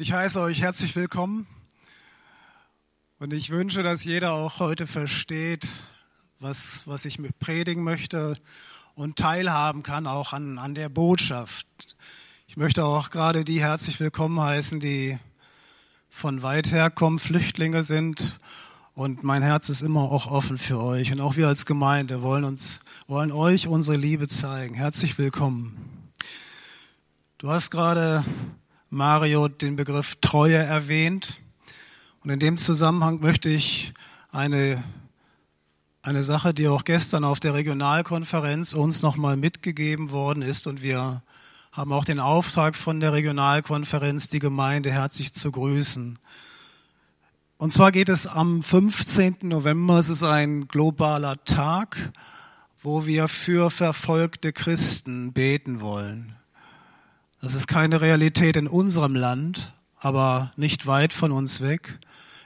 Ich heiße euch herzlich willkommen und ich wünsche, dass jeder auch heute versteht, was, was ich predigen möchte und teilhaben kann auch an, an der Botschaft. Ich möchte auch gerade die herzlich willkommen heißen, die von weit her kommen, Flüchtlinge sind und mein Herz ist immer auch offen für euch und auch wir als Gemeinde wollen uns, wollen euch unsere Liebe zeigen. Herzlich willkommen. Du hast gerade Mario den Begriff Treue erwähnt. Und in dem Zusammenhang möchte ich eine, eine Sache, die auch gestern auf der Regionalkonferenz uns nochmal mitgegeben worden ist. Und wir haben auch den Auftrag von der Regionalkonferenz, die Gemeinde herzlich zu grüßen. Und zwar geht es am 15. November, es ist ein globaler Tag, wo wir für verfolgte Christen beten wollen. Das ist keine Realität in unserem Land, aber nicht weit von uns weg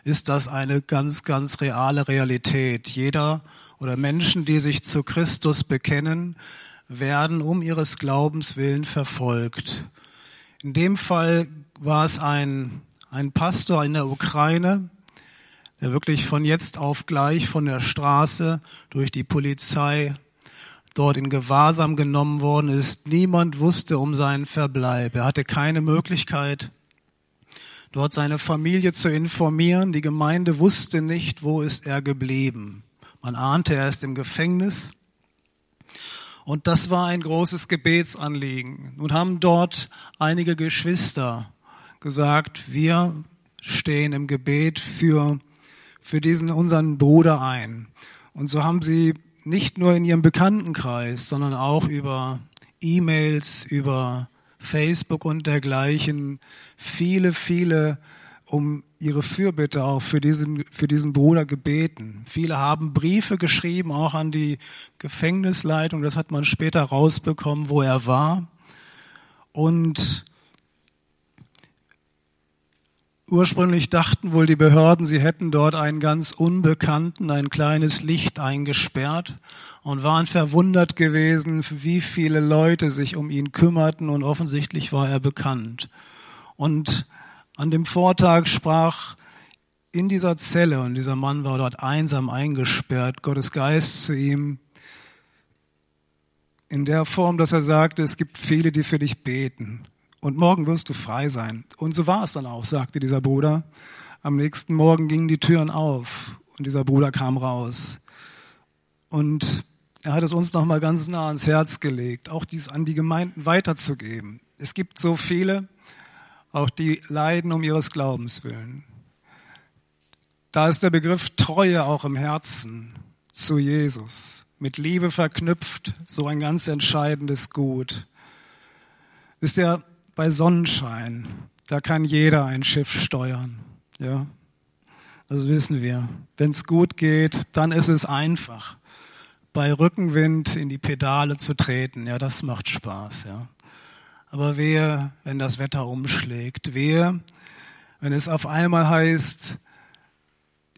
ist das eine ganz, ganz reale Realität. Jeder oder Menschen, die sich zu Christus bekennen, werden um ihres Glaubens willen verfolgt. In dem Fall war es ein, ein Pastor in der Ukraine, der wirklich von jetzt auf gleich von der Straße durch die Polizei dort in Gewahrsam genommen worden ist. Niemand wusste um seinen Verbleib. Er hatte keine Möglichkeit, dort seine Familie zu informieren. Die Gemeinde wusste nicht, wo ist er geblieben. Man ahnte, er ist im Gefängnis. Und das war ein großes Gebetsanliegen. Nun haben dort einige Geschwister gesagt, wir stehen im Gebet für, für diesen unseren Bruder ein. Und so haben sie nicht nur in ihrem Bekanntenkreis, sondern auch über E-Mails, über Facebook und dergleichen viele, viele um ihre Fürbitte auch für diesen, für diesen Bruder gebeten. Viele haben Briefe geschrieben, auch an die Gefängnisleitung. Das hat man später rausbekommen, wo er war. Und Ursprünglich dachten wohl die Behörden, sie hätten dort einen ganz Unbekannten, ein kleines Licht eingesperrt und waren verwundert gewesen, wie viele Leute sich um ihn kümmerten und offensichtlich war er bekannt. Und an dem Vortag sprach in dieser Zelle, und dieser Mann war dort einsam eingesperrt, Gottes Geist zu ihm, in der Form, dass er sagte, es gibt viele, die für dich beten und morgen wirst du frei sein. Und so war es dann auch, sagte dieser Bruder. Am nächsten Morgen gingen die Türen auf und dieser Bruder kam raus. Und er hat es uns nochmal ganz nah ans Herz gelegt, auch dies an die Gemeinden weiterzugeben. Es gibt so viele, auch die leiden um ihres Glaubens willen. Da ist der Begriff Treue auch im Herzen zu Jesus, mit Liebe verknüpft, so ein ganz entscheidendes Gut. Wisst ihr, bei Sonnenschein, da kann jeder ein Schiff steuern. Ja, das wissen wir. Wenn es gut geht, dann ist es einfach. Bei Rückenwind in die Pedale zu treten, ja, das macht Spaß, ja. Aber wehe, wenn das Wetter umschlägt, wehe, wenn es auf einmal heißt,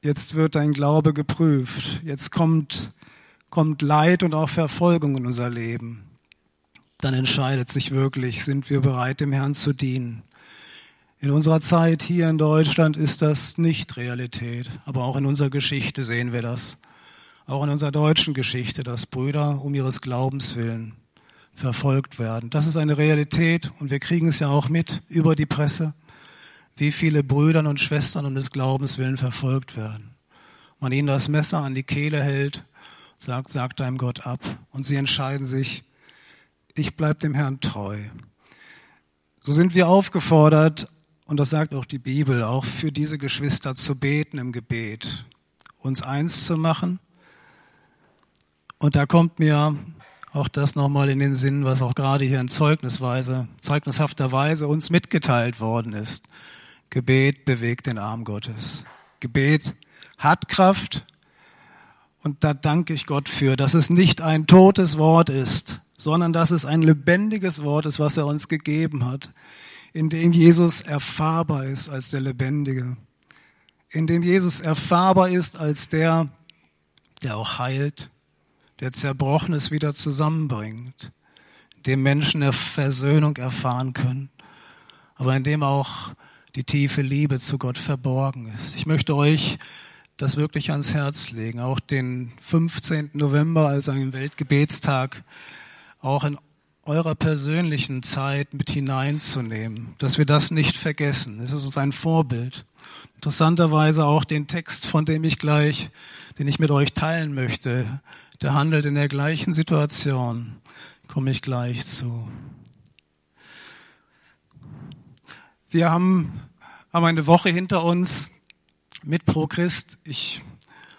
jetzt wird dein Glaube geprüft, jetzt kommt, kommt Leid und auch Verfolgung in unser Leben dann entscheidet sich wirklich, sind wir bereit, dem Herrn zu dienen. In unserer Zeit hier in Deutschland ist das nicht Realität, aber auch in unserer Geschichte sehen wir das. Auch in unserer deutschen Geschichte, dass Brüder um ihres Glaubens willen verfolgt werden. Das ist eine Realität und wir kriegen es ja auch mit über die Presse, wie viele Brüder und Schwestern um des Glaubens willen verfolgt werden. Man ihnen das Messer an die Kehle hält, sagt, sagt deinem Gott ab und sie entscheiden sich, ich bleibe dem Herrn treu. So sind wir aufgefordert, und das sagt auch die Bibel, auch für diese Geschwister zu beten im Gebet, uns eins zu machen. Und da kommt mir auch das nochmal in den Sinn, was auch gerade hier in Zeugnisweise, zeugnishafter Weise uns mitgeteilt worden ist. Gebet bewegt den Arm Gottes. Gebet hat Kraft. Und da danke ich Gott für, dass es nicht ein totes Wort ist, sondern dass es ein lebendiges Wort ist, was er uns gegeben hat, in dem Jesus erfahrbar ist als der Lebendige, in dem Jesus erfahrbar ist als der, der auch heilt, der Zerbrochenes wieder zusammenbringt, dem Menschen der Versöhnung erfahren können, aber in dem auch die tiefe Liebe zu Gott verborgen ist. Ich möchte euch das wirklich ans Herz legen, auch den 15. November als einen Weltgebetstag, auch in eurer persönlichen Zeit mit hineinzunehmen, dass wir das nicht vergessen. Es ist uns ein Vorbild. Interessanterweise auch den Text, von dem ich gleich, den ich mit euch teilen möchte, der handelt in der gleichen Situation, komme ich gleich zu. Wir haben, haben eine Woche hinter uns mit ProChrist. Ich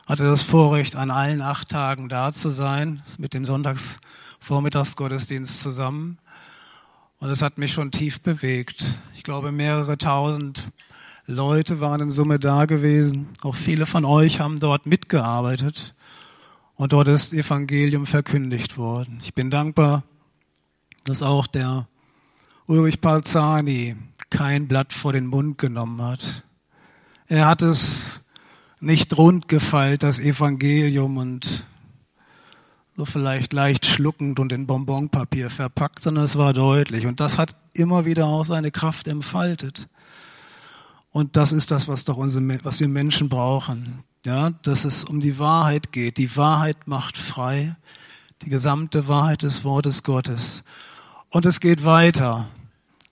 hatte das Vorrecht, an allen acht Tagen da zu sein, mit dem Sonntagsvormittagsgottesdienst zusammen. Und es hat mich schon tief bewegt. Ich glaube, mehrere tausend Leute waren in Summe da gewesen. Auch viele von euch haben dort mitgearbeitet. Und dort ist Evangelium verkündigt worden. Ich bin dankbar, dass auch der Ulrich Palzani kein Blatt vor den Mund genommen hat. Er hat es nicht rund gefeilt, das Evangelium, und so vielleicht leicht schluckend und in Bonbonpapier verpackt, sondern es war deutlich. Und das hat immer wieder auch seine Kraft entfaltet. Und das ist das, was doch unsere, was wir Menschen brauchen. Ja, dass es um die Wahrheit geht. Die Wahrheit macht frei. Die gesamte Wahrheit des Wortes Gottes. Und es geht weiter.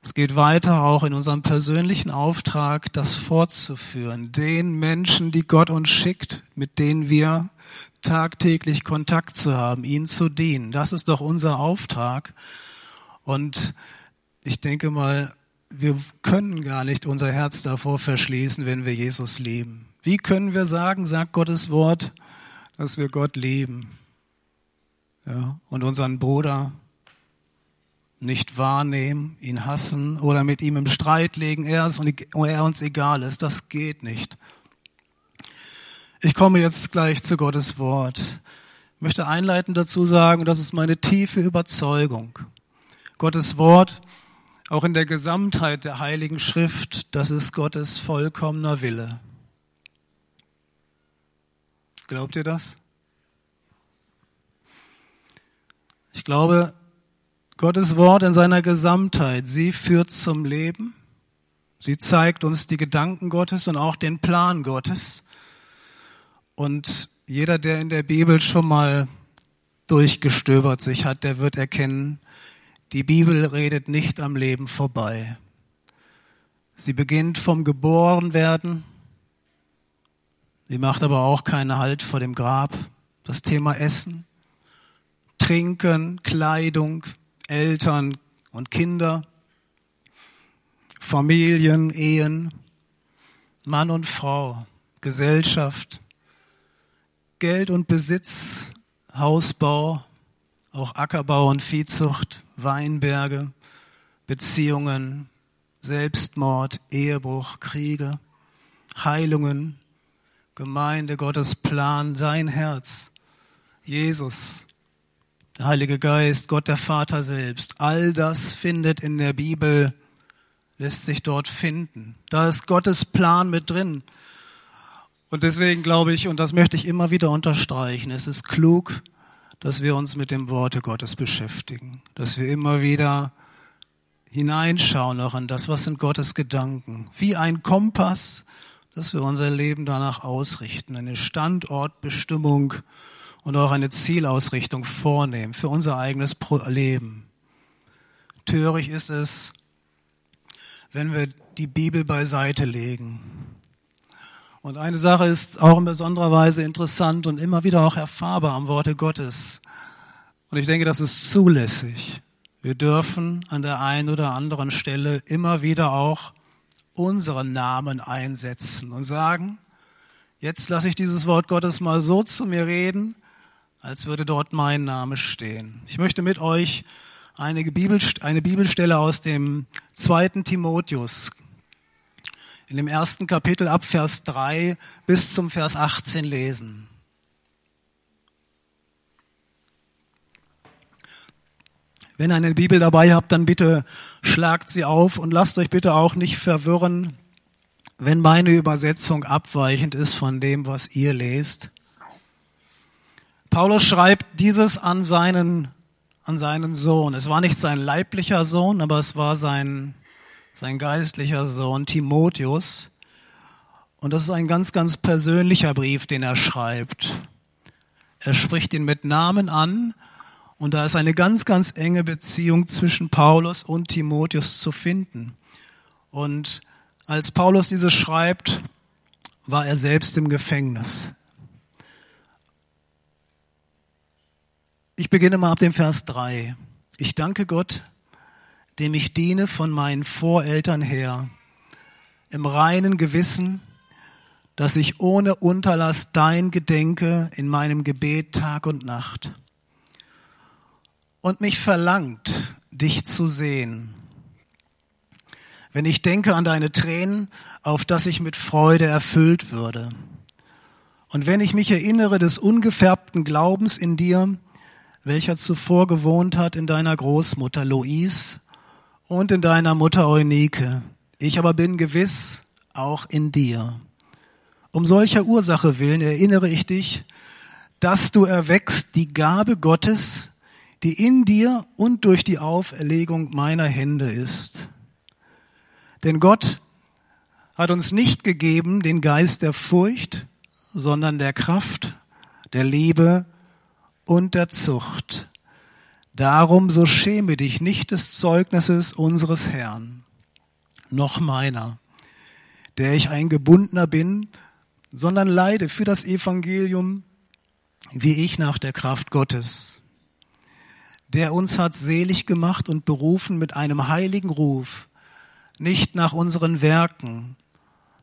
Es geht weiter auch in unserem persönlichen Auftrag, das fortzuführen, den Menschen, die Gott uns schickt, mit denen wir tagtäglich Kontakt zu haben, ihnen zu dienen. Das ist doch unser Auftrag. Und ich denke mal, wir können gar nicht unser Herz davor verschließen, wenn wir Jesus lieben. Wie können wir sagen, sagt Gottes Wort, dass wir Gott lieben? Ja, und unseren Bruder nicht wahrnehmen, ihn hassen oder mit ihm im Streit legen, er, ist, er uns egal ist. Das geht nicht. Ich komme jetzt gleich zu Gottes Wort. Ich möchte einleitend dazu sagen, das ist meine tiefe Überzeugung. Gottes Wort, auch in der Gesamtheit der Heiligen Schrift, das ist Gottes vollkommener Wille. Glaubt ihr das? Ich glaube, Gottes Wort in seiner Gesamtheit, sie führt zum Leben. Sie zeigt uns die Gedanken Gottes und auch den Plan Gottes. Und jeder, der in der Bibel schon mal durchgestöbert sich hat, der wird erkennen, die Bibel redet nicht am Leben vorbei. Sie beginnt vom Geborenwerden. Sie macht aber auch keinen Halt vor dem Grab. Das Thema Essen, Trinken, Kleidung, Eltern und Kinder, Familien, Ehen, Mann und Frau, Gesellschaft, Geld und Besitz, Hausbau, auch Ackerbau und Viehzucht, Weinberge, Beziehungen, Selbstmord, Ehebruch, Kriege, Heilungen, Gemeinde, Gottes Plan, sein Herz, Jesus, der Heilige Geist, Gott der Vater selbst, all das findet in der Bibel, lässt sich dort finden. Da ist Gottes Plan mit drin. Und deswegen glaube ich, und das möchte ich immer wieder unterstreichen, es ist klug, dass wir uns mit dem Worte Gottes beschäftigen, dass wir immer wieder hineinschauen auch an das, was sind Gottes Gedanken, wie ein Kompass, dass wir unser Leben danach ausrichten, eine Standortbestimmung und auch eine Zielausrichtung vornehmen für unser eigenes Leben. Töricht ist es, wenn wir die Bibel beiseite legen. Und eine Sache ist auch in besonderer Weise interessant und immer wieder auch erfahrbar am Worte Gottes. Und ich denke, das ist zulässig. Wir dürfen an der einen oder anderen Stelle immer wieder auch unseren Namen einsetzen und sagen, jetzt lasse ich dieses Wort Gottes mal so zu mir reden, als würde dort mein Name stehen. Ich möchte mit euch eine, Bibel, eine Bibelstelle aus dem zweiten Timotheus in dem ersten Kapitel ab Vers 3 bis zum Vers 18 lesen. Wenn ihr eine Bibel dabei habt, dann bitte schlagt sie auf und lasst euch bitte auch nicht verwirren, wenn meine Übersetzung abweichend ist von dem, was ihr lest. Paulus schreibt dieses an seinen, an seinen Sohn. Es war nicht sein leiblicher Sohn, aber es war sein sein geistlicher Sohn Timotheus. Und das ist ein ganz, ganz persönlicher Brief, den er schreibt. Er spricht ihn mit Namen an und da ist eine ganz, ganz enge Beziehung zwischen Paulus und Timotheus zu finden. Und als Paulus dieses schreibt, war er selbst im Gefängnis. Ich beginne mal ab dem Vers 3. Ich danke Gott, dem ich diene von meinen Voreltern her, im reinen Gewissen, dass ich ohne Unterlass dein gedenke in meinem Gebet Tag und Nacht und mich verlangt, dich zu sehen. Wenn ich denke an deine Tränen, auf dass ich mit Freude erfüllt würde. Und wenn ich mich erinnere des ungefärbten Glaubens in dir, welcher zuvor gewohnt hat in deiner Großmutter Louise und in deiner Mutter Eunike. Ich aber bin gewiss auch in dir. Um solcher Ursache willen erinnere ich dich, dass du erwächst die Gabe Gottes, die in dir und durch die Auferlegung meiner Hände ist. Denn Gott hat uns nicht gegeben den Geist der Furcht, sondern der Kraft, der Liebe und der Zucht. Darum so schäme dich nicht des Zeugnisses unseres Herrn, noch meiner, der ich ein Gebundener bin, sondern leide für das Evangelium, wie ich nach der Kraft Gottes, der uns hat selig gemacht und berufen mit einem heiligen Ruf, nicht nach unseren Werken,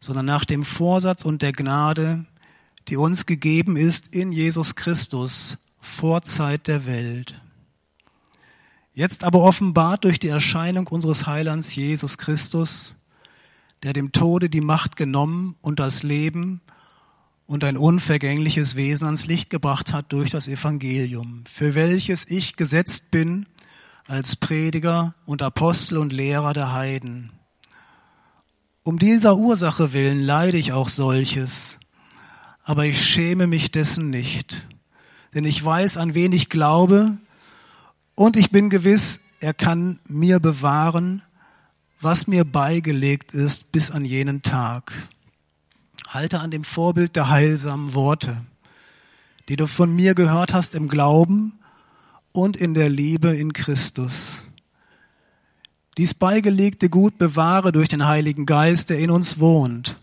sondern nach dem Vorsatz und der Gnade, die uns gegeben ist in Jesus Christus vor Zeit der Welt. Jetzt aber offenbart durch die Erscheinung unseres Heilands Jesus Christus, der dem Tode die Macht genommen und das Leben und ein unvergängliches Wesen ans Licht gebracht hat durch das Evangelium, für welches ich gesetzt bin als Prediger und Apostel und Lehrer der Heiden. Um dieser Ursache willen leide ich auch solches, aber ich schäme mich dessen nicht, denn ich weiß, an wen ich glaube, und ich bin gewiss, er kann mir bewahren, was mir beigelegt ist bis an jenen Tag. Halte an dem Vorbild der heilsamen Worte, die du von mir gehört hast im Glauben und in der Liebe in Christus. Dies beigelegte Gut bewahre durch den Heiligen Geist, der in uns wohnt.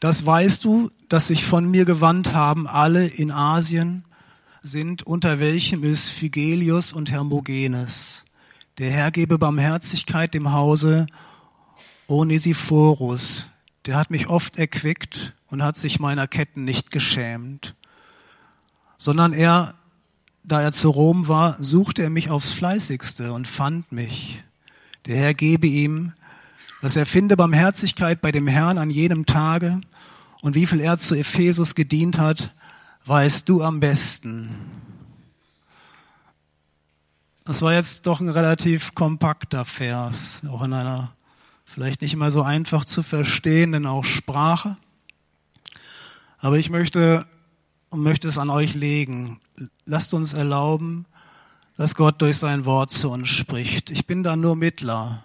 Das weißt du, dass sich von mir gewandt haben alle in Asien sind, unter welchem ist Phigelius und Hermogenes. Der Herr gebe Barmherzigkeit dem Hause Onesiphorus, der hat mich oft erquickt und hat sich meiner Ketten nicht geschämt, sondern er, da er zu Rom war, suchte er mich aufs fleißigste und fand mich. Der Herr gebe ihm, dass er finde Barmherzigkeit bei dem Herrn an jedem Tage und wie viel er zu Ephesus gedient hat, weißt du am besten. Das war jetzt doch ein relativ kompakter Vers, auch in einer Vielleicht nicht immer so einfach zu verstehen, denn auch Sprache. Aber ich möchte und möchte es an euch legen. Lasst uns erlauben, dass Gott durch sein Wort zu uns spricht. Ich bin da nur Mittler.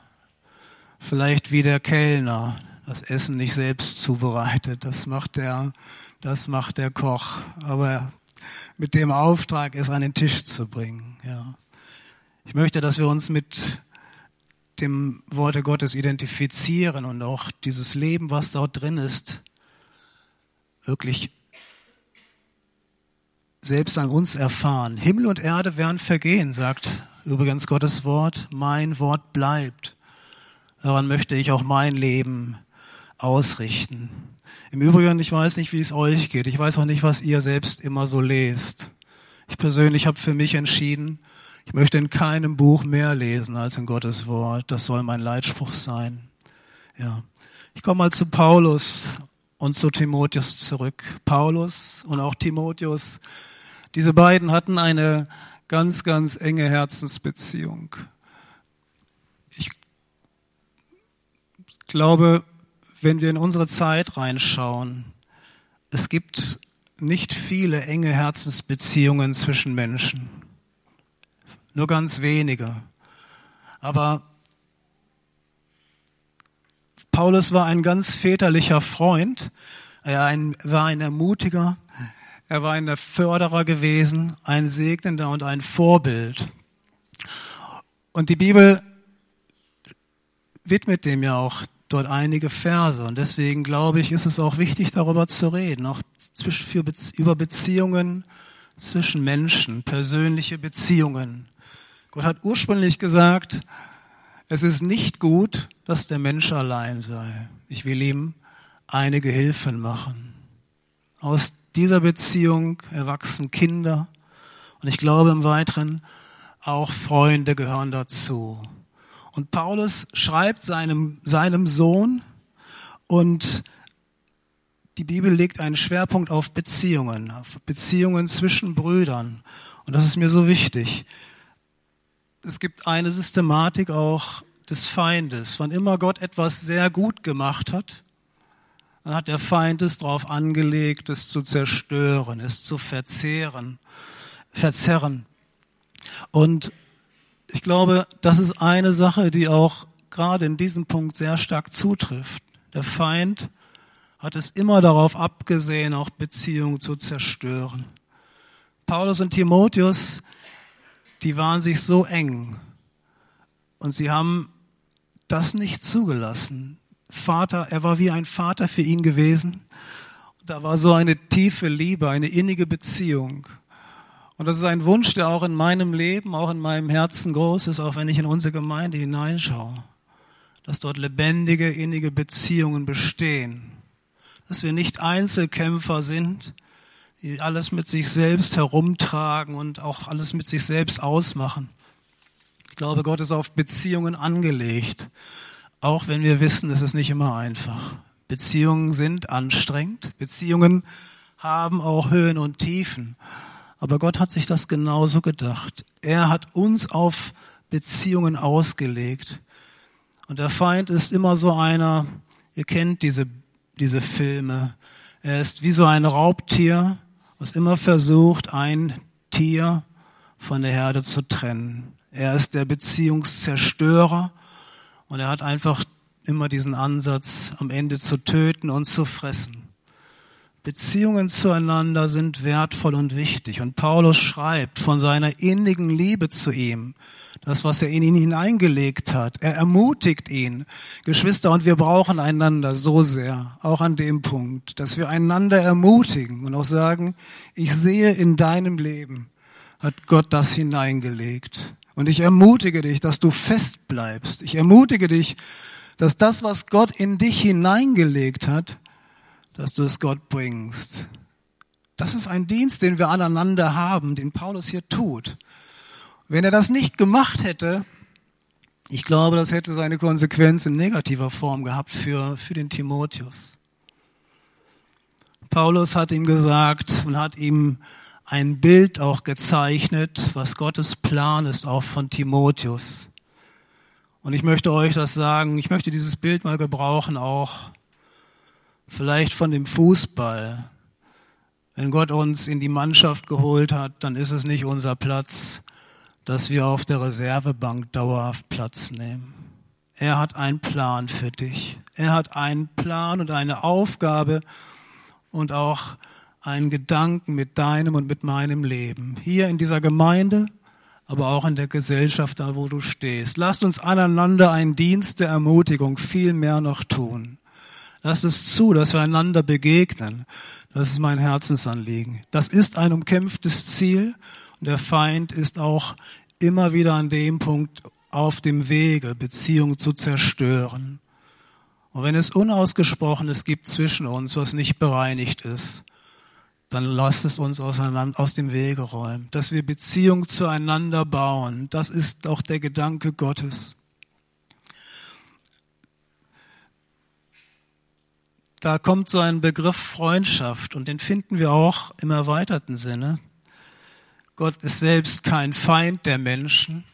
Vielleicht wie der Kellner, das Essen nicht selbst zubereitet. Das macht der, das macht der Koch. Aber mit dem Auftrag, es an den Tisch zu bringen, ja. Ich möchte, dass wir uns mit dem Worte Gottes identifizieren und auch dieses Leben, was dort drin ist, wirklich selbst an uns erfahren. Himmel und Erde werden vergehen, sagt übrigens Gottes Wort. Mein Wort bleibt. Daran möchte ich auch mein Leben ausrichten. Im Übrigen, ich weiß nicht, wie es euch geht. Ich weiß auch nicht, was ihr selbst immer so lest. Ich persönlich habe für mich entschieden, ich möchte in keinem Buch mehr lesen als in Gottes Wort. Das soll mein Leitspruch sein. Ja. Ich komme mal zu Paulus und zu Timotheus zurück. Paulus und auch Timotheus, diese beiden hatten eine ganz, ganz enge Herzensbeziehung. Ich glaube, wenn wir in unsere Zeit reinschauen, es gibt nicht viele enge Herzensbeziehungen zwischen Menschen nur ganz wenige. Aber Paulus war ein ganz väterlicher Freund. Er war ein Ermutiger. Er war ein Förderer gewesen, ein Segnender und ein Vorbild. Und die Bibel widmet dem ja auch dort einige Verse. Und deswegen glaube ich, ist es auch wichtig, darüber zu reden, auch für, über Beziehungen zwischen Menschen, persönliche Beziehungen. Gott hat ursprünglich gesagt, es ist nicht gut, dass der Mensch allein sei. Ich will ihm einige Hilfen machen. Aus dieser Beziehung erwachsen Kinder und ich glaube im Weiteren auch Freunde gehören dazu. Und Paulus schreibt seinem, seinem Sohn und die Bibel legt einen Schwerpunkt auf Beziehungen, auf Beziehungen zwischen Brüdern. Und das ist mir so wichtig. Es gibt eine Systematik auch des Feindes. Wann immer Gott etwas sehr gut gemacht hat, dann hat der Feind es darauf angelegt, es zu zerstören, es zu verzehren, verzerren. Und ich glaube, das ist eine Sache, die auch gerade in diesem Punkt sehr stark zutrifft. Der Feind hat es immer darauf abgesehen, auch Beziehungen zu zerstören. Paulus und Timotheus, die waren sich so eng und sie haben das nicht zugelassen. Vater, er war wie ein Vater für ihn gewesen. Da war so eine tiefe Liebe, eine innige Beziehung. Und das ist ein Wunsch, der auch in meinem Leben, auch in meinem Herzen groß ist, auch wenn ich in unsere Gemeinde hineinschaue. Dass dort lebendige, innige Beziehungen bestehen. Dass wir nicht Einzelkämpfer sind, die alles mit sich selbst herumtragen und auch alles mit sich selbst ausmachen. Ich glaube, Gott ist auf Beziehungen angelegt, auch wenn wir wissen, es ist nicht immer einfach. Beziehungen sind anstrengend, Beziehungen haben auch Höhen und Tiefen. Aber Gott hat sich das genauso gedacht. Er hat uns auf Beziehungen ausgelegt. Und der Feind ist immer so einer, ihr kennt diese, diese Filme. Er ist wie so ein Raubtier, was immer versucht, ein Tier von der Herde zu trennen. Er ist der Beziehungszerstörer und er hat einfach immer diesen Ansatz, am Ende zu töten und zu fressen. Beziehungen zueinander sind wertvoll und wichtig. Und Paulus schreibt von seiner innigen Liebe zu ihm, das, was er in ihn hineingelegt hat. Er ermutigt ihn. Geschwister, und wir brauchen einander so sehr, auch an dem Punkt, dass wir einander ermutigen und auch sagen, ich sehe in deinem Leben, hat Gott das hineingelegt. Und ich ermutige dich, dass du fest bleibst. Ich ermutige dich, dass das, was Gott in dich hineingelegt hat, dass du es Gott bringst. Das ist ein Dienst, den wir aneinander haben, den Paulus hier tut. Wenn er das nicht gemacht hätte, ich glaube, das hätte seine Konsequenz in negativer Form gehabt für, für den Timotheus. Paulus hat ihm gesagt und hat ihm ein Bild auch gezeichnet, was Gottes Plan ist, auch von Timotheus. Und ich möchte euch das sagen, ich möchte dieses Bild mal gebrauchen, auch vielleicht von dem Fußball. Wenn Gott uns in die Mannschaft geholt hat, dann ist es nicht unser Platz, dass wir auf der Reservebank dauerhaft Platz nehmen. Er hat einen Plan für dich. Er hat einen Plan und eine Aufgabe und auch einen Gedanken mit deinem und mit meinem Leben. Hier in dieser Gemeinde, aber auch in der Gesellschaft, da wo du stehst. Lasst uns aneinander einen Dienst der Ermutigung viel mehr noch tun. Lass es zu, dass wir einander begegnen. Das ist mein Herzensanliegen. Das ist ein umkämpftes Ziel und der Feind ist auch immer wieder an dem Punkt auf dem Wege, Beziehungen zu zerstören. Und wenn es Unausgesprochenes gibt zwischen uns, was nicht bereinigt ist, dann lasst es uns aus dem Wege räumen, dass wir Beziehungen zueinander bauen. Das ist auch der Gedanke Gottes. Da kommt so ein Begriff Freundschaft und den finden wir auch im erweiterten Sinne. Gott ist selbst kein Feind der Menschen,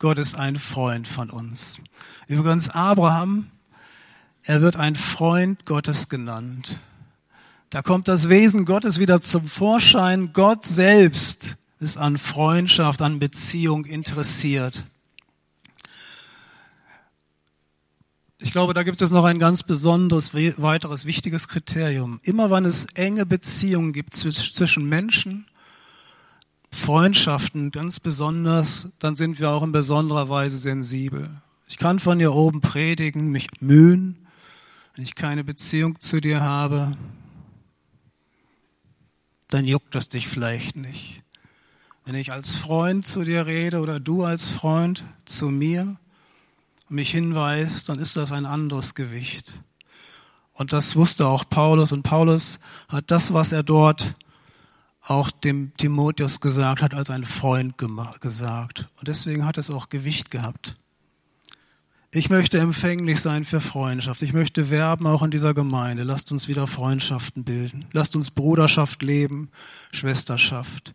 Gott ist ein Freund von uns. Übrigens Abraham, er wird ein Freund Gottes genannt. Da kommt das Wesen Gottes wieder zum Vorschein. Gott selbst ist an Freundschaft, an Beziehung interessiert. Ich glaube, da gibt es noch ein ganz besonderes, weiteres wichtiges Kriterium. Immer wenn es enge Beziehungen gibt zwischen Menschen, Freundschaften ganz besonders, dann sind wir auch in besonderer Weise sensibel. Ich kann von hier oben predigen, mich mühen, wenn ich keine Beziehung zu dir habe, dann juckt das dich vielleicht nicht. Wenn ich als Freund zu dir rede oder du als Freund zu mir mich hinweist, dann ist das ein anderes Gewicht. Und das wusste auch Paulus. Und Paulus hat das, was er dort auch dem Timotheus gesagt hat, als ein Freund gesagt. Und deswegen hat es auch Gewicht gehabt. Ich möchte empfänglich sein für Freundschaft. Ich möchte werben auch in dieser Gemeinde. Lasst uns wieder Freundschaften bilden. Lasst uns Bruderschaft leben, Schwesterschaft.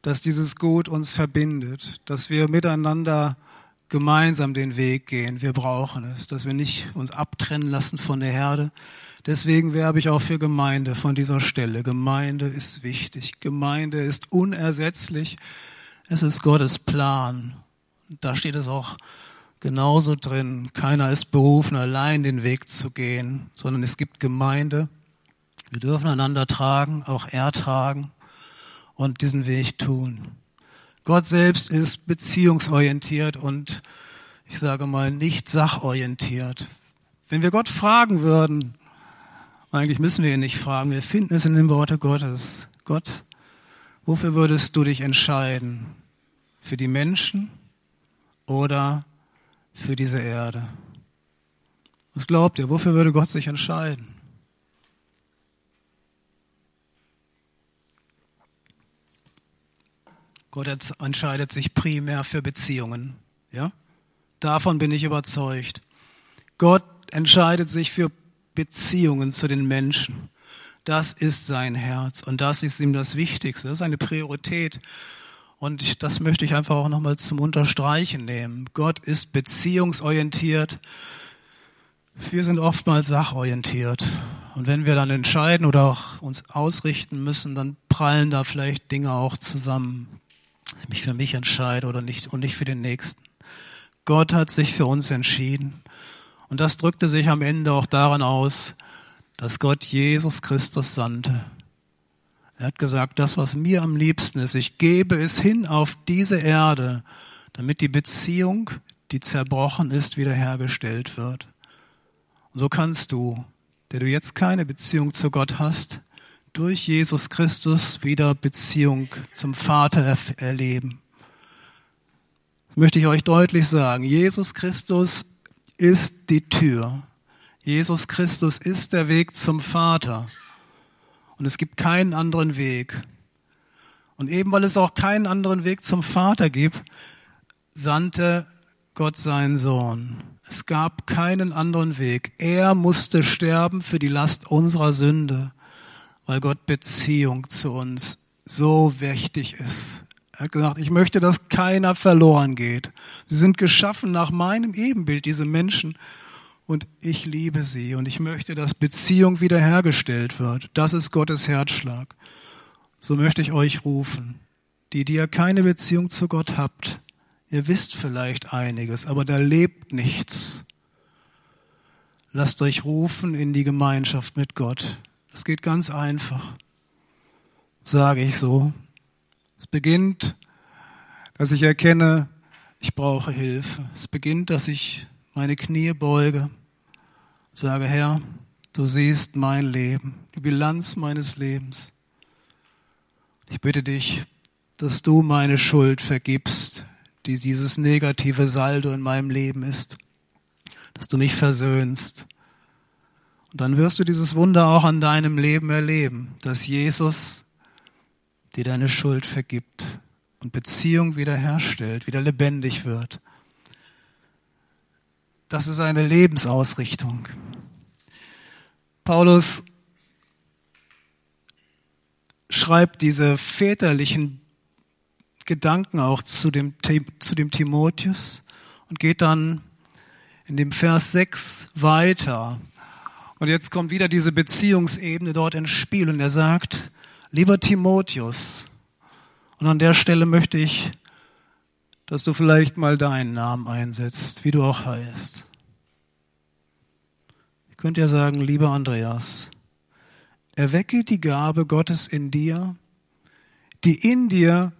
Dass dieses Gut uns verbindet, dass wir miteinander gemeinsam den Weg gehen. Wir brauchen es, dass wir nicht uns abtrennen lassen von der Herde. Deswegen werbe ich auch für Gemeinde von dieser Stelle. Gemeinde ist wichtig. Gemeinde ist unersetzlich. Es ist Gottes Plan. Da steht es auch genauso drin. Keiner ist berufen, allein den Weg zu gehen, sondern es gibt Gemeinde. Wir dürfen einander tragen, auch ertragen und diesen Weg tun. Gott selbst ist beziehungsorientiert und ich sage mal nicht sachorientiert. Wenn wir Gott fragen würden, eigentlich müssen wir ihn nicht fragen, wir finden es in den Worte Gottes. Gott, wofür würdest du dich entscheiden? Für die Menschen oder für diese Erde. Was glaubt ihr? Wofür würde Gott sich entscheiden? Gott entscheidet sich primär für Beziehungen. Ja? Davon bin ich überzeugt. Gott entscheidet sich für Beziehungen zu den Menschen. Das ist sein Herz und das ist ihm das Wichtigste. Das ist eine Priorität. Und das möchte ich einfach auch nochmal zum Unterstreichen nehmen. Gott ist beziehungsorientiert. Wir sind oftmals sachorientiert. Und wenn wir dann entscheiden oder auch uns ausrichten müssen, dann prallen da vielleicht Dinge auch zusammen. Ich mich für mich entscheide oder nicht und nicht für den Nächsten. Gott hat sich für uns entschieden. Und das drückte sich am Ende auch daran aus, dass Gott Jesus Christus sandte. Er hat gesagt, das, was mir am liebsten ist, ich gebe es hin auf diese Erde, damit die Beziehung, die zerbrochen ist, wiederhergestellt wird. Und so kannst du, der du jetzt keine Beziehung zu Gott hast, durch Jesus Christus wieder Beziehung zum Vater erleben. Das möchte ich euch deutlich sagen. Jesus Christus ist die Tür. Jesus Christus ist der Weg zum Vater. Und es gibt keinen anderen Weg. Und eben weil es auch keinen anderen Weg zum Vater gibt, sandte Gott seinen Sohn. Es gab keinen anderen Weg. Er musste sterben für die Last unserer Sünde, weil Gott Beziehung zu uns so wichtig ist. Er hat gesagt, ich möchte, dass keiner verloren geht. Sie sind geschaffen nach meinem Ebenbild, diese Menschen und ich liebe sie und ich möchte, dass Beziehung wiederhergestellt wird. Das ist Gottes Herzschlag. So möchte ich euch rufen, die, die ihr keine Beziehung zu Gott habt. Ihr wisst vielleicht einiges, aber da lebt nichts. Lasst euch rufen in die Gemeinschaft mit Gott. Das geht ganz einfach, sage ich so. Es beginnt, dass ich erkenne, ich brauche Hilfe. Es beginnt, dass ich meine Knie beuge, sage, Herr, du siehst mein Leben, die Bilanz meines Lebens. Ich bitte dich, dass du meine Schuld vergibst, die dieses negative Saldo in meinem Leben ist, dass du mich versöhnst. Und dann wirst du dieses Wunder auch an deinem Leben erleben, dass Jesus dir deine Schuld vergibt und Beziehung wiederherstellt, wieder lebendig wird. Das ist eine Lebensausrichtung. Paulus schreibt diese väterlichen Gedanken auch zu dem, zu dem Timotheus und geht dann in dem Vers 6 weiter. Und jetzt kommt wieder diese Beziehungsebene dort ins Spiel und er sagt, lieber Timotheus, und an der Stelle möchte ich dass du vielleicht mal deinen Namen einsetzt, wie du auch heißt. könnt ihr sagen, lieber Andreas, erwecke die Gabe Gottes in dir, die in dir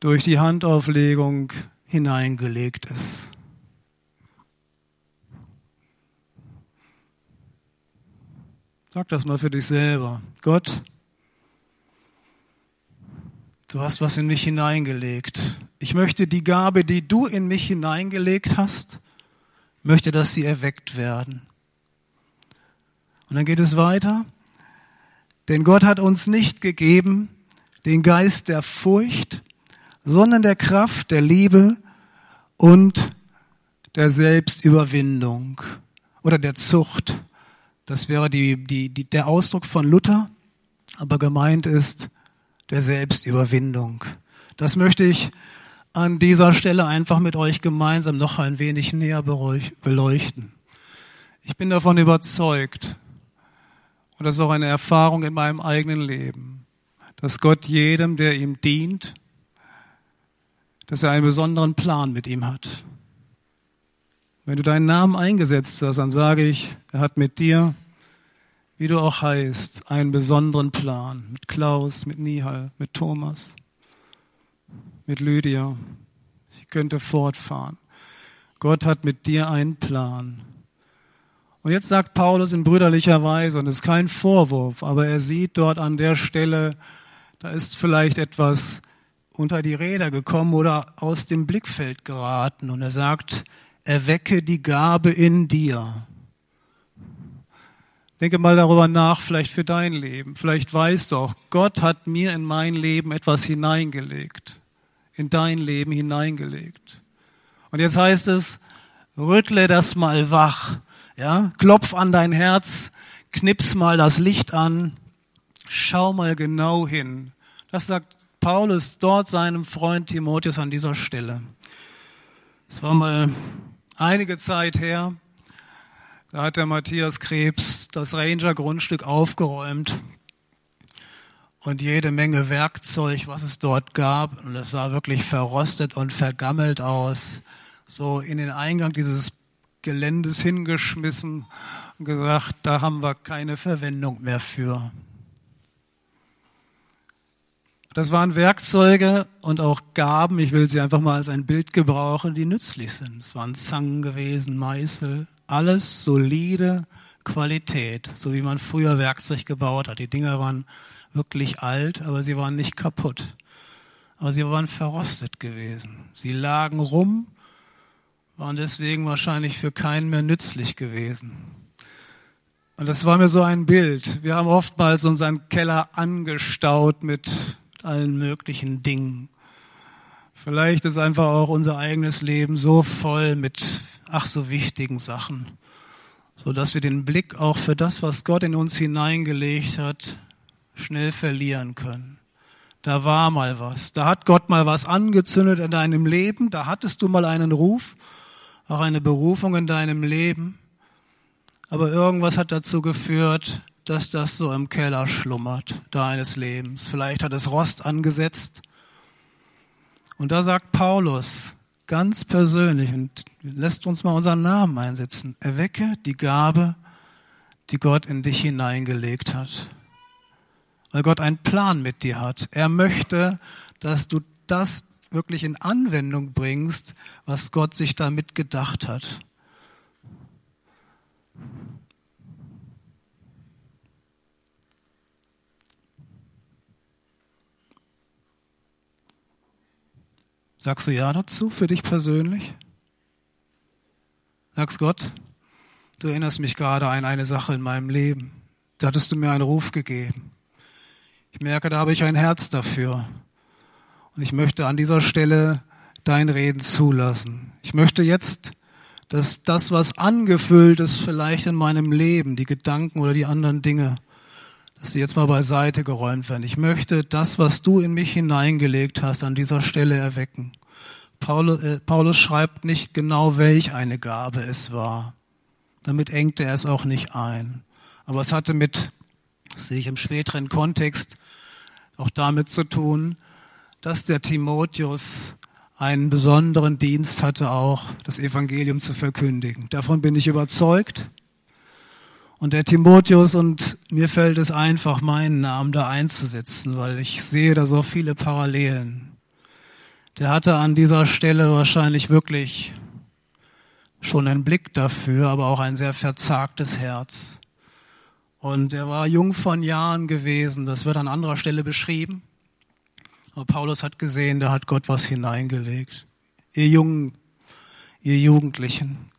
durch die Handauflegung hineingelegt ist. Sag das mal für dich selber. Gott, du hast was in mich hineingelegt. Ich möchte die Gabe, die du in mich hineingelegt hast, möchte, dass sie erweckt werden. Und dann geht es weiter. Denn Gott hat uns nicht gegeben den Geist der Furcht, sondern der Kraft, der Liebe und der Selbstüberwindung oder der Zucht. Das wäre die, die, die, der Ausdruck von Luther, aber gemeint ist der Selbstüberwindung. Das möchte ich an dieser Stelle einfach mit euch gemeinsam noch ein wenig näher beleuchten. Ich bin davon überzeugt, und das ist auch eine Erfahrung in meinem eigenen Leben, dass Gott jedem, der ihm dient, dass er einen besonderen Plan mit ihm hat. Wenn du deinen Namen eingesetzt hast, dann sage ich, er hat mit dir, wie du auch heißt, einen besonderen Plan. Mit Klaus, mit Nihal, mit Thomas, mit Lydia. Ich könnte fortfahren. Gott hat mit dir einen Plan. Und jetzt sagt Paulus in brüderlicher Weise, und es ist kein Vorwurf, aber er sieht dort an der Stelle, da ist vielleicht etwas unter die Räder gekommen oder aus dem Blickfeld geraten. Und er sagt, erwecke die Gabe in dir. Denke mal darüber nach, vielleicht für dein Leben. Vielleicht weißt du auch, Gott hat mir in mein Leben etwas hineingelegt. In dein Leben hineingelegt. Und jetzt heißt es, rüttle das mal wach. Ja, klopf an dein Herz, knips mal das Licht an, schau mal genau hin. Das sagt Paulus dort seinem Freund Timotheus an dieser Stelle. Es war mal einige Zeit her, da hat der Matthias Krebs das Ranger-Grundstück aufgeräumt und jede Menge Werkzeug, was es dort gab, und es sah wirklich verrostet und vergammelt aus, so in den Eingang dieses Geländes hingeschmissen und gesagt, da haben wir keine Verwendung mehr für. Das waren Werkzeuge und auch Gaben, ich will sie einfach mal als ein Bild gebrauchen, die nützlich sind. Es waren Zangen gewesen, Meißel, alles solide Qualität, so wie man früher Werkzeug gebaut hat. Die Dinger waren wirklich alt, aber sie waren nicht kaputt. Aber sie waren verrostet gewesen. Sie lagen rum, waren deswegen wahrscheinlich für keinen mehr nützlich gewesen. Und das war mir so ein Bild. Wir haben oftmals unseren Keller angestaut mit allen möglichen Dingen. Vielleicht ist einfach auch unser eigenes Leben so voll mit ach so wichtigen Sachen, so dass wir den Blick auch für das, was Gott in uns hineingelegt hat, schnell verlieren können. Da war mal was. Da hat Gott mal was angezündet in deinem Leben. Da hattest du mal einen Ruf, auch eine Berufung in deinem Leben. Aber irgendwas hat dazu geführt, dass das so im Keller schlummert deines Lebens. Vielleicht hat es Rost angesetzt. Und da sagt Paulus ganz persönlich und lässt uns mal unseren Namen einsetzen. Erwecke die Gabe, die Gott in dich hineingelegt hat. Weil Gott einen Plan mit dir hat. Er möchte, dass du das wirklich in Anwendung bringst, was Gott sich damit gedacht hat. Sagst du Ja dazu für dich persönlich? Sagst Gott, du erinnerst mich gerade an eine Sache in meinem Leben. Da hattest du mir einen Ruf gegeben. Ich merke, da habe ich ein Herz dafür. Und ich möchte an dieser Stelle dein Reden zulassen. Ich möchte jetzt, dass das, was angefüllt ist, vielleicht in meinem Leben, die Gedanken oder die anderen Dinge, dass sie jetzt mal beiseite geräumt werden. Ich möchte das, was du in mich hineingelegt hast, an dieser Stelle erwecken. Paulus, äh, Paulus schreibt nicht genau, welch eine Gabe es war. Damit engte er es auch nicht ein. Aber es hatte mit, sehe ich im späteren Kontext, auch damit zu tun, dass der Timotheus einen besonderen Dienst hatte, auch das Evangelium zu verkündigen. Davon bin ich überzeugt. Und der Timotheus und mir fällt es einfach, meinen Namen da einzusetzen, weil ich sehe da so viele Parallelen. Der hatte an dieser Stelle wahrscheinlich wirklich schon einen Blick dafür, aber auch ein sehr verzagtes Herz. Und er war jung von Jahren gewesen, das wird an anderer Stelle beschrieben. Aber Paulus hat gesehen, da hat Gott was hineingelegt. Ihr Jungen, ihr Jugendlichen,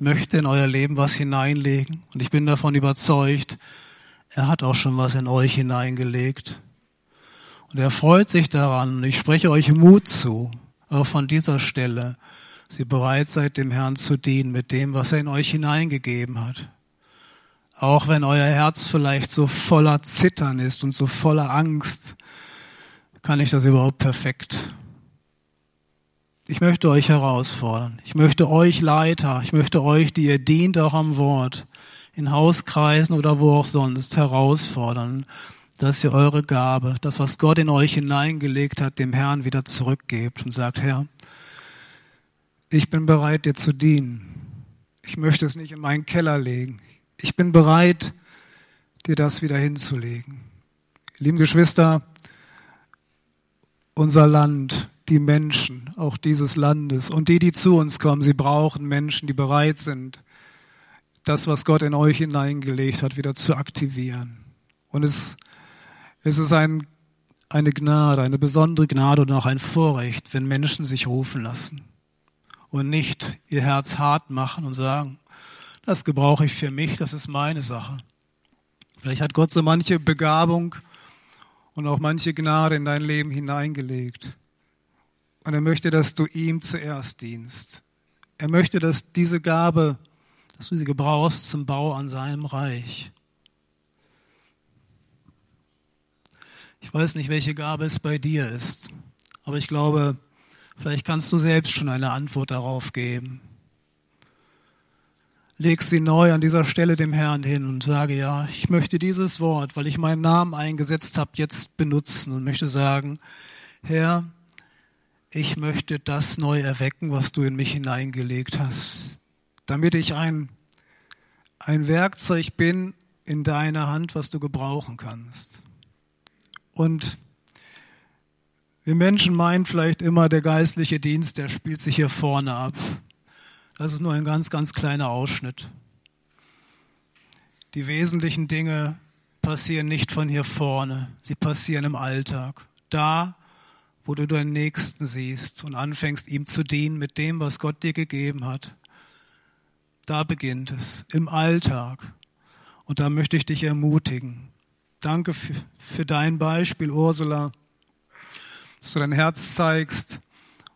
möchte in euer Leben was hineinlegen. Und ich bin davon überzeugt, er hat auch schon was in euch hineingelegt. Und er freut sich daran. Und ich spreche euch Mut zu, auch von dieser Stelle, ihr bereit seid, dem Herrn zu dienen mit dem, was er in euch hineingegeben hat. Auch wenn euer Herz vielleicht so voller Zittern ist und so voller Angst, kann ich das überhaupt perfekt. Ich möchte euch herausfordern. Ich möchte euch Leiter, ich möchte euch, die ihr dient auch am Wort, in Hauskreisen oder wo auch sonst, herausfordern, dass ihr eure Gabe, das, was Gott in euch hineingelegt hat, dem Herrn wieder zurückgebt und sagt, Herr, ich bin bereit, dir zu dienen. Ich möchte es nicht in meinen Keller legen. Ich bin bereit, dir das wieder hinzulegen. Lieben Geschwister, unser Land, die Menschen, auch dieses Landes und die, die zu uns kommen, sie brauchen Menschen, die bereit sind, das, was Gott in euch hineingelegt hat, wieder zu aktivieren. Und es, es ist ein, eine Gnade, eine besondere Gnade und auch ein Vorrecht, wenn Menschen sich rufen lassen und nicht ihr Herz hart machen und sagen, das gebrauche ich für mich, das ist meine Sache. Vielleicht hat Gott so manche Begabung und auch manche Gnade in dein Leben hineingelegt. Und er möchte, dass du ihm zuerst dienst. Er möchte, dass diese Gabe, dass du sie gebrauchst zum Bau an seinem Reich. Ich weiß nicht, welche Gabe es bei dir ist, aber ich glaube, vielleicht kannst du selbst schon eine Antwort darauf geben. Leg sie neu an dieser Stelle dem Herrn hin und sage, ja, ich möchte dieses Wort, weil ich meinen Namen eingesetzt habe, jetzt benutzen und möchte sagen, Herr, ich möchte das neu erwecken, was du in mich hineingelegt hast, damit ich ein, ein Werkzeug bin in deiner Hand, was du gebrauchen kannst. Und wir Menschen meinen vielleicht immer, der geistliche Dienst, der spielt sich hier vorne ab. Das ist nur ein ganz, ganz kleiner Ausschnitt. Die wesentlichen Dinge passieren nicht von hier vorne, sie passieren im Alltag. Da, wo du deinen Nächsten siehst und anfängst, ihm zu dienen mit dem, was Gott dir gegeben hat. Da beginnt es, im Alltag. Und da möchte ich dich ermutigen. Danke für, für dein Beispiel, Ursula, dass du dein Herz zeigst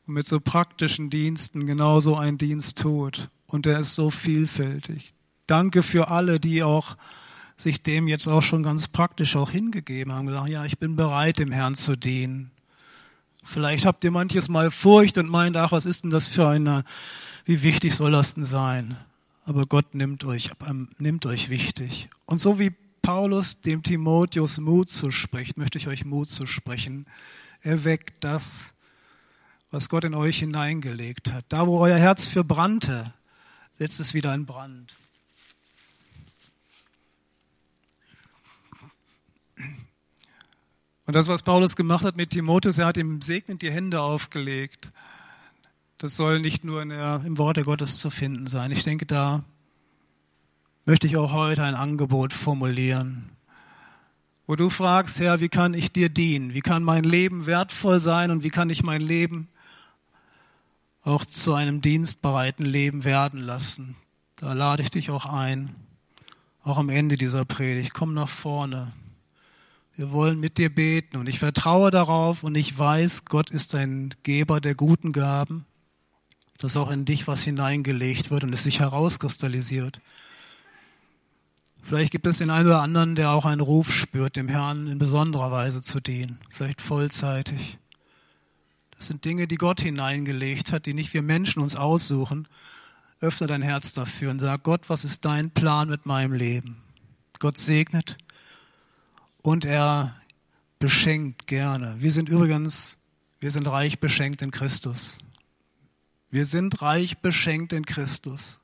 und mit so praktischen Diensten genauso einen Dienst tut. Und er ist so vielfältig. Danke für alle, die auch sich dem jetzt auch schon ganz praktisch auch hingegeben haben, gesagt, ja, ich bin bereit, dem Herrn zu dienen. Vielleicht habt ihr manches Mal Furcht und meint, ach, was ist denn das für eine, wie wichtig soll das denn sein? Aber Gott nimmt euch, ähm, nimmt euch wichtig. Und so wie Paulus dem Timotheus Mut zuspricht, möchte ich euch Mut zusprechen. Er weckt das, was Gott in euch hineingelegt hat. Da, wo euer Herz für brannte, setzt es wieder in Brand. Und das, was Paulus gemacht hat mit Timotheus, er hat ihm segnend die Hände aufgelegt. Das soll nicht nur der, im Wort der Gottes zu finden sein. Ich denke, da möchte ich auch heute ein Angebot formulieren, wo du fragst, Herr, wie kann ich dir dienen? Wie kann mein Leben wertvoll sein und wie kann ich mein Leben auch zu einem dienstbereiten Leben werden lassen? Da lade ich dich auch ein, auch am Ende dieser Predigt. Komm nach vorne. Wir wollen mit dir beten und ich vertraue darauf und ich weiß, Gott ist ein Geber der guten Gaben, dass auch in dich was hineingelegt wird und es sich herauskristallisiert. Vielleicht gibt es den einen oder anderen, der auch einen Ruf spürt, dem Herrn in besonderer Weise zu dienen, vielleicht vollzeitig. Das sind Dinge, die Gott hineingelegt hat, die nicht wir Menschen uns aussuchen. Öffne dein Herz dafür und sag, Gott, was ist dein Plan mit meinem Leben? Gott segnet und er beschenkt gerne. Wir sind übrigens, wir sind reich beschenkt in Christus. Wir sind reich beschenkt in Christus.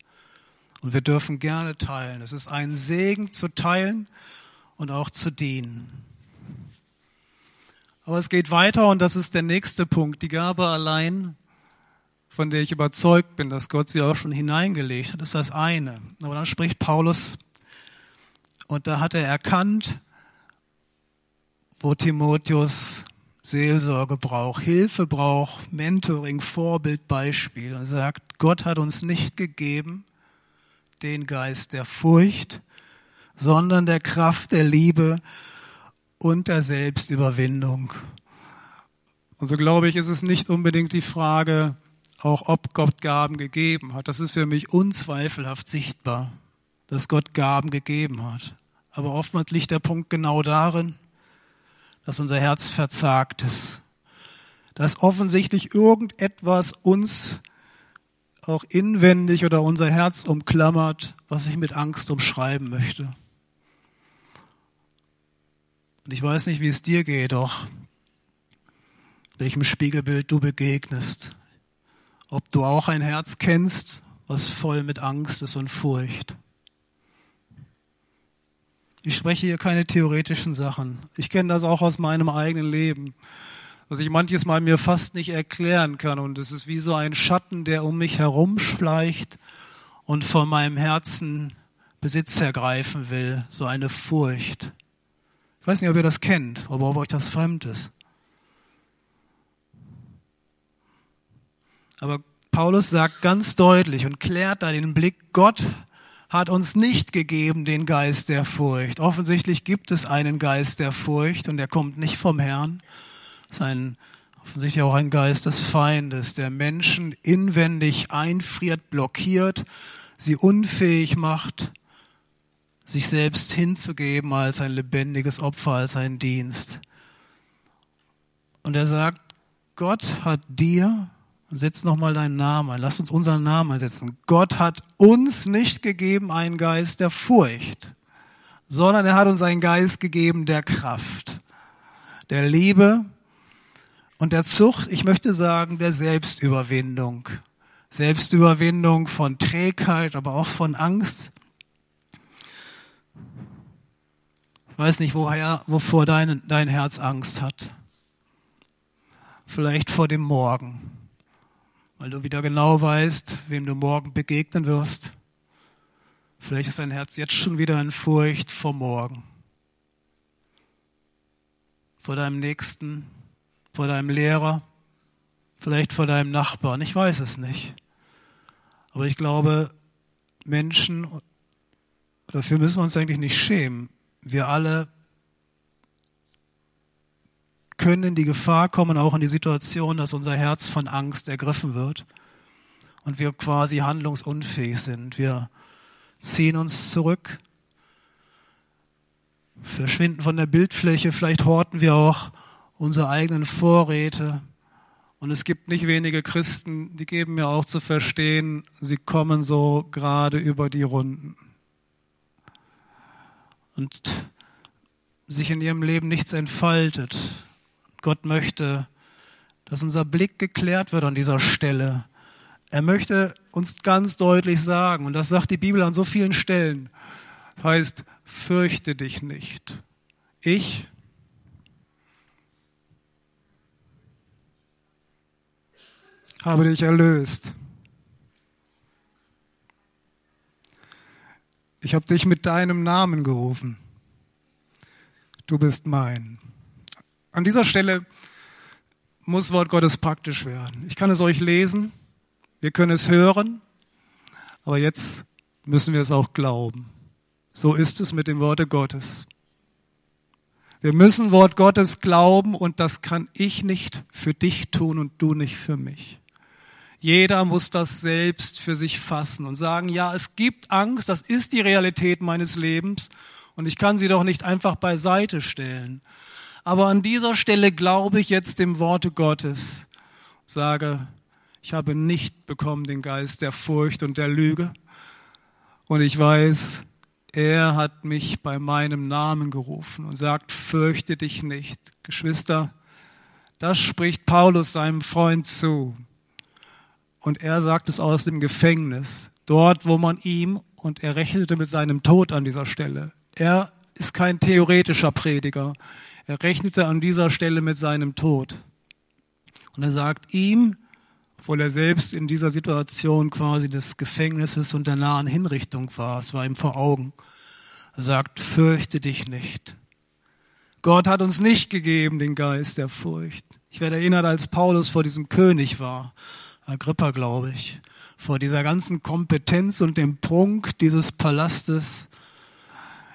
Und wir dürfen gerne teilen. Es ist ein Segen zu teilen und auch zu dienen. Aber es geht weiter und das ist der nächste Punkt. Die Gabe allein, von der ich überzeugt bin, dass Gott sie auch schon hineingelegt hat, ist das eine. Aber dann spricht Paulus und da hat er erkannt, wo Timotheus Seelsorge braucht, Hilfe braucht, Mentoring, Vorbild, Beispiel. Und sagt, Gott hat uns nicht gegeben den Geist der Furcht, sondern der Kraft der Liebe und der Selbstüberwindung. Und so glaube ich, ist es nicht unbedingt die Frage, auch ob Gott Gaben gegeben hat. Das ist für mich unzweifelhaft sichtbar, dass Gott Gaben gegeben hat. Aber oftmals liegt der Punkt genau darin, dass unser Herz verzagt ist. Dass offensichtlich irgendetwas uns auch inwendig oder unser Herz umklammert, was ich mit Angst umschreiben möchte. Und ich weiß nicht, wie es dir geht, doch welchem Spiegelbild du begegnest. Ob du auch ein Herz kennst, was voll mit Angst ist und Furcht. Ich spreche hier keine theoretischen Sachen. Ich kenne das auch aus meinem eigenen Leben, dass ich manches Mal mir fast nicht erklären kann und es ist wie so ein Schatten, der um mich herumschleicht und von meinem Herzen Besitz ergreifen will, so eine Furcht. Ich weiß nicht, ob ihr das kennt, aber ob euch das fremd ist. Aber Paulus sagt ganz deutlich und klärt da den Blick, Gott hat uns nicht gegeben den Geist der Furcht. Offensichtlich gibt es einen Geist der Furcht und der kommt nicht vom Herrn. Das ist ein, offensichtlich auch ein Geist des Feindes, der Menschen inwendig einfriert, blockiert, sie unfähig macht, sich selbst hinzugeben als ein lebendiges Opfer, als ein Dienst. Und er sagt, Gott hat dir und setz nochmal deinen Namen ein. Lass uns unseren Namen einsetzen. Gott hat uns nicht gegeben einen Geist der Furcht, sondern er hat uns einen Geist gegeben der Kraft, der Liebe und der Zucht, ich möchte sagen, der Selbstüberwindung. Selbstüberwindung von Trägheit, aber auch von Angst. Ich weiß nicht, woher, wovor dein, dein Herz Angst hat. Vielleicht vor dem Morgen weil du wieder genau weißt, wem du morgen begegnen wirst. Vielleicht ist dein Herz jetzt schon wieder in Furcht vor morgen, vor deinem Nächsten, vor deinem Lehrer, vielleicht vor deinem Nachbarn. Ich weiß es nicht. Aber ich glaube, Menschen, dafür müssen wir uns eigentlich nicht schämen. Wir alle können in die Gefahr kommen, auch in die Situation, dass unser Herz von Angst ergriffen wird und wir quasi handlungsunfähig sind. Wir ziehen uns zurück, verschwinden von der Bildfläche, vielleicht horten wir auch unsere eigenen Vorräte. Und es gibt nicht wenige Christen, die geben mir auch zu verstehen, sie kommen so gerade über die Runden. Und sich in ihrem Leben nichts entfaltet. Gott möchte, dass unser Blick geklärt wird an dieser Stelle. Er möchte uns ganz deutlich sagen, und das sagt die Bibel an so vielen Stellen, das heißt, fürchte dich nicht. Ich habe dich erlöst. Ich habe dich mit deinem Namen gerufen. Du bist mein. An dieser Stelle muss Wort Gottes praktisch werden. Ich kann es euch lesen, wir können es hören, aber jetzt müssen wir es auch glauben. So ist es mit dem Worte Gottes. Wir müssen Wort Gottes glauben und das kann ich nicht für dich tun und du nicht für mich. Jeder muss das selbst für sich fassen und sagen, ja, es gibt Angst, das ist die Realität meines Lebens und ich kann sie doch nicht einfach beiseite stellen. Aber an dieser Stelle glaube ich jetzt dem Worte Gottes, sage, ich habe nicht bekommen den Geist der Furcht und der Lüge. Und ich weiß, er hat mich bei meinem Namen gerufen und sagt, fürchte dich nicht. Geschwister, das spricht Paulus seinem Freund zu. Und er sagt es aus dem Gefängnis, dort, wo man ihm und er rechnete mit seinem Tod an dieser Stelle. Er ist kein theoretischer Prediger. Er rechnete an dieser Stelle mit seinem Tod. Und er sagt ihm, obwohl er selbst in dieser Situation quasi des Gefängnisses und der nahen Hinrichtung war, es war ihm vor Augen, er sagt, fürchte dich nicht. Gott hat uns nicht gegeben den Geist der Furcht. Ich werde erinnert, als Paulus vor diesem König war, Agrippa, glaube ich, vor dieser ganzen Kompetenz und dem Prunk dieses Palastes.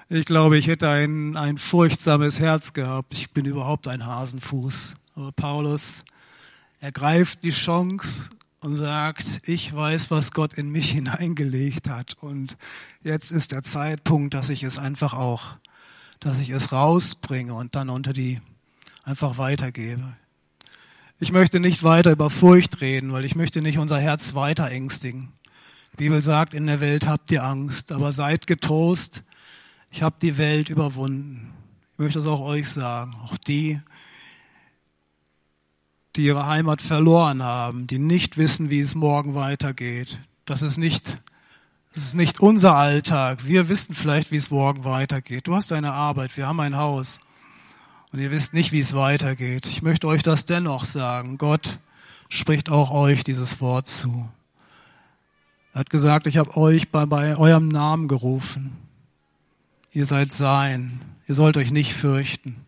Ich glaube, ich hätte ein, ein furchtsames Herz gehabt. Ich bin überhaupt ein Hasenfuß. Aber Paulus ergreift die Chance und sagt, ich weiß, was Gott in mich hineingelegt hat. Und jetzt ist der Zeitpunkt, dass ich es einfach auch, dass ich es rausbringe und dann unter die einfach weitergebe. Ich möchte nicht weiter über Furcht reden, weil ich möchte nicht unser Herz weiter ängstigen. Die Bibel sagt, in der Welt habt ihr Angst, aber seid getrost, ich habe die Welt überwunden. Ich möchte das auch euch sagen, auch die, die ihre Heimat verloren haben, die nicht wissen, wie es morgen weitergeht. Das ist nicht, das ist nicht unser Alltag. Wir wissen vielleicht, wie es morgen weitergeht. Du hast eine Arbeit, wir haben ein Haus und ihr wisst nicht, wie es weitergeht. Ich möchte euch das dennoch sagen. Gott spricht auch euch dieses Wort zu. Er hat gesagt, ich habe euch bei, bei eurem Namen gerufen. Ihr seid sein. Ihr sollt euch nicht fürchten.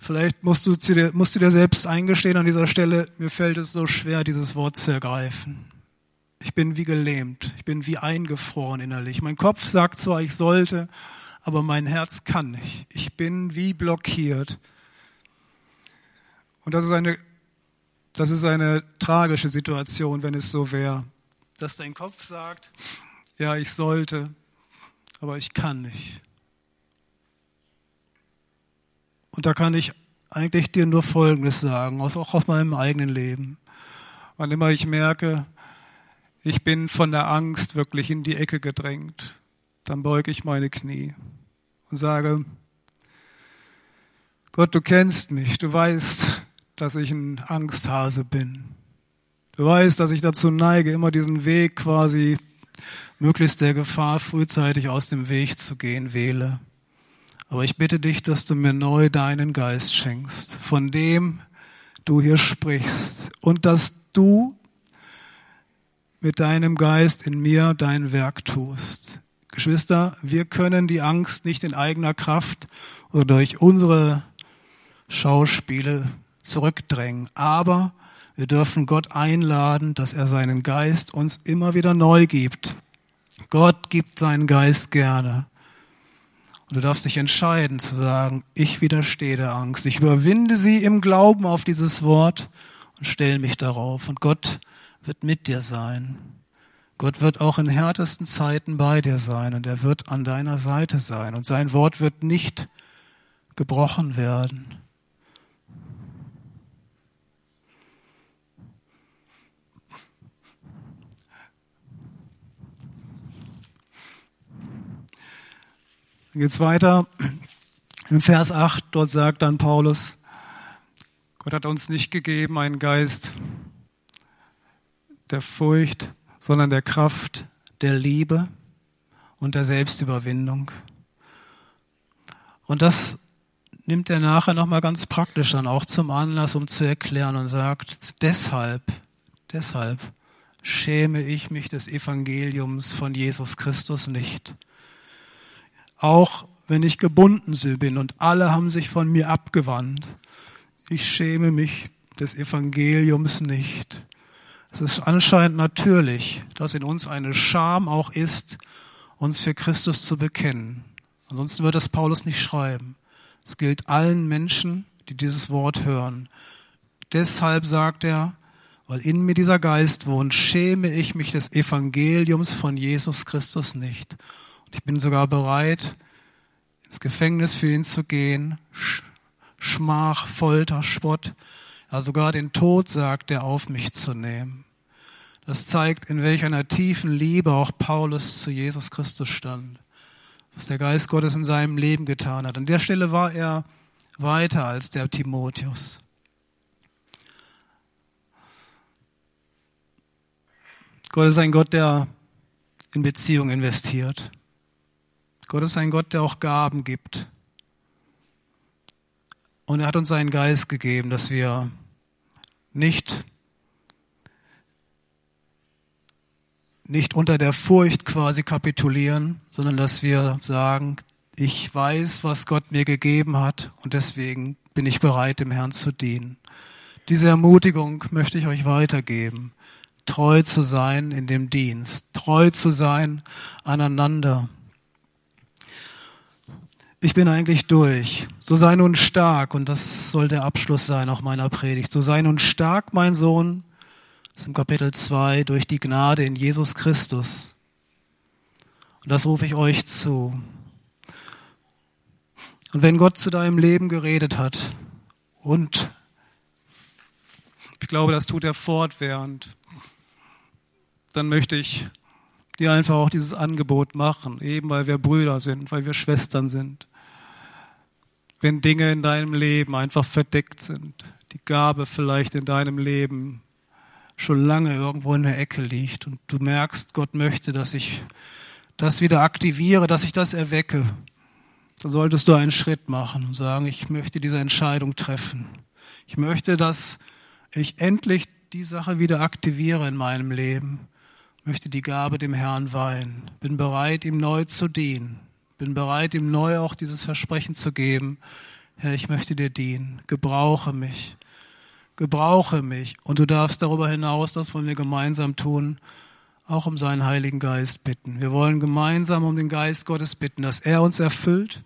Vielleicht musst du, dir, musst du dir selbst eingestehen an dieser Stelle, mir fällt es so schwer, dieses Wort zu ergreifen. Ich bin wie gelähmt, ich bin wie eingefroren innerlich. Mein Kopf sagt zwar, ich sollte, aber mein Herz kann nicht. Ich bin wie blockiert. Und das ist eine, das ist eine tragische Situation, wenn es so wäre, dass dein Kopf sagt, ja, ich sollte, aber ich kann nicht. Und da kann ich eigentlich dir nur Folgendes sagen, auch aus meinem eigenen Leben. Wann immer ich merke, ich bin von der Angst wirklich in die Ecke gedrängt, dann beuge ich meine Knie und sage, Gott, du kennst mich, du weißt, dass ich ein Angsthase bin. Du weißt, dass ich dazu neige, immer diesen Weg quasi möglichst der Gefahr frühzeitig aus dem Weg zu gehen wähle. Aber ich bitte dich, dass du mir neu deinen Geist schenkst, von dem du hier sprichst und dass du mit deinem Geist in mir dein Werk tust. Geschwister, wir können die Angst nicht in eigener Kraft oder durch unsere Schauspiele zurückdrängen, aber wir dürfen Gott einladen, dass er seinen Geist uns immer wieder neu gibt. Gott gibt seinen Geist gerne. Und du darfst dich entscheiden zu sagen, ich widerstehe der Angst. Ich überwinde sie im Glauben auf dieses Wort und stelle mich darauf. Und Gott wird mit dir sein. Gott wird auch in härtesten Zeiten bei dir sein und er wird an deiner Seite sein und sein Wort wird nicht gebrochen werden. Dann geht's weiter. Im Vers 8, dort sagt dann Paulus, Gott hat uns nicht gegeben einen Geist der Furcht, sondern der Kraft der Liebe und der Selbstüberwindung. Und das nimmt er nachher nochmal ganz praktisch dann auch zum Anlass, um zu erklären und sagt, deshalb, deshalb schäme ich mich des Evangeliums von Jesus Christus nicht. Auch wenn ich gebunden bin und alle haben sich von mir abgewandt, ich schäme mich des Evangeliums nicht. Es ist anscheinend natürlich, dass in uns eine Scham auch ist, uns für Christus zu bekennen. Ansonsten wird das Paulus nicht schreiben. Es gilt allen Menschen, die dieses Wort hören. Deshalb sagt er, weil in mir dieser Geist wohnt, schäme ich mich des Evangeliums von Jesus Christus nicht ich bin sogar bereit, ins Gefängnis für ihn zu gehen. Sch Schmach, Folter, Spott, ja sogar den Tod, sagt er, auf mich zu nehmen. Das zeigt, in welch einer tiefen Liebe auch Paulus zu Jesus Christus stand, was der Geist Gottes in seinem Leben getan hat. An der Stelle war er weiter als der Timotheus. Gott ist ein Gott, der in Beziehung investiert. Gott ist ein Gott, der auch Gaben gibt. Und er hat uns seinen Geist gegeben, dass wir nicht, nicht unter der Furcht quasi kapitulieren, sondern dass wir sagen, ich weiß, was Gott mir gegeben hat und deswegen bin ich bereit, dem Herrn zu dienen. Diese Ermutigung möchte ich euch weitergeben, treu zu sein in dem Dienst, treu zu sein aneinander. Ich bin eigentlich durch. So sei nun stark, und das soll der Abschluss sein auch meiner Predigt. So sei nun stark, mein Sohn, das ist im Kapitel 2, durch die Gnade in Jesus Christus. Und das rufe ich euch zu. Und wenn Gott zu deinem Leben geredet hat, und ich glaube, das tut er fortwährend, dann möchte ich dir einfach auch dieses Angebot machen, eben weil wir Brüder sind, weil wir Schwestern sind. Wenn Dinge in deinem Leben einfach verdeckt sind, die Gabe vielleicht in deinem Leben schon lange irgendwo in der Ecke liegt und du merkst, Gott möchte, dass ich das wieder aktiviere, dass ich das erwecke, dann solltest du einen Schritt machen und sagen, ich möchte diese Entscheidung treffen. Ich möchte, dass ich endlich die Sache wieder aktiviere in meinem Leben möchte die Gabe dem Herrn weihen, bin bereit, ihm neu zu dienen, bin bereit, ihm neu auch dieses Versprechen zu geben. Herr, ich möchte dir dienen, gebrauche mich, gebrauche mich. Und du darfst darüber hinaus, das wollen wir gemeinsam tun, auch um seinen Heiligen Geist bitten. Wir wollen gemeinsam um den Geist Gottes bitten, dass er uns erfüllt,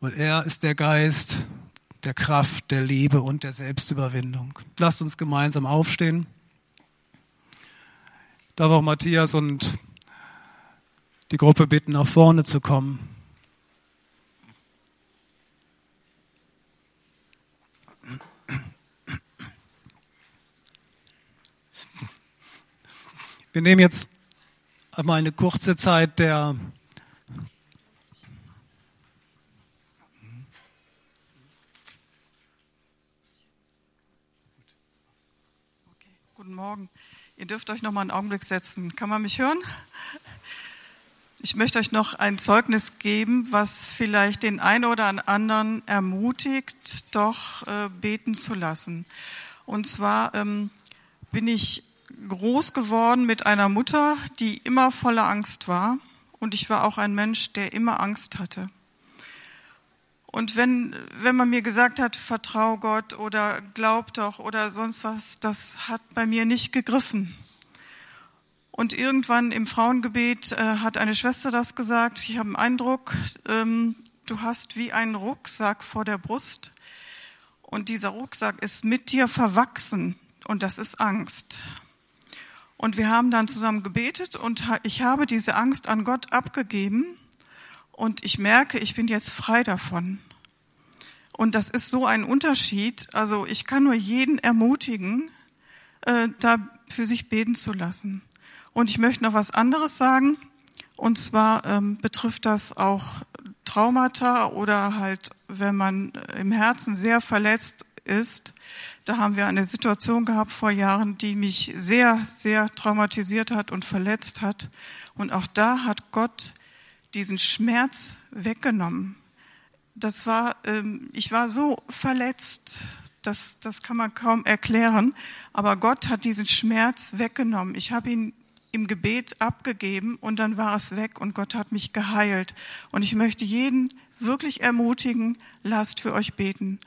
weil er ist der Geist der Kraft, der Liebe und der Selbstüberwindung. Lasst uns gemeinsam aufstehen darf auch Matthias und die Gruppe bitten, nach vorne zu kommen. Wir nehmen jetzt einmal eine kurze Zeit der Guten Morgen. Ihr dürft euch noch mal einen Augenblick setzen. Kann man mich hören? Ich möchte euch noch ein Zeugnis geben, was vielleicht den einen oder anderen ermutigt, doch äh, beten zu lassen. Und zwar ähm, bin ich groß geworden mit einer Mutter, die immer voller Angst war. Und ich war auch ein Mensch, der immer Angst hatte. Und wenn, wenn man mir gesagt hat, vertrau Gott oder glaub doch oder sonst was, das hat bei mir nicht gegriffen. Und irgendwann im Frauengebet äh, hat eine Schwester das gesagt. Ich habe einen Eindruck, ähm, du hast wie einen Rucksack vor der Brust. Und dieser Rucksack ist mit dir verwachsen. Und das ist Angst. Und wir haben dann zusammen gebetet und ich habe diese Angst an Gott abgegeben und ich merke, ich bin jetzt frei davon. Und das ist so ein Unterschied. Also ich kann nur jeden ermutigen, äh, da für sich beten zu lassen. Und ich möchte noch was anderes sagen. Und zwar ähm, betrifft das auch Traumata oder halt, wenn man im Herzen sehr verletzt ist. Da haben wir eine Situation gehabt vor Jahren, die mich sehr, sehr traumatisiert hat und verletzt hat. Und auch da hat Gott diesen Schmerz weggenommen. Das war, ähm, ich war so verletzt, das, das kann man kaum erklären. Aber Gott hat diesen Schmerz weggenommen. Ich habe ihn im Gebet abgegeben und dann war es weg und Gott hat mich geheilt. Und ich möchte jeden wirklich ermutigen, lasst für euch beten.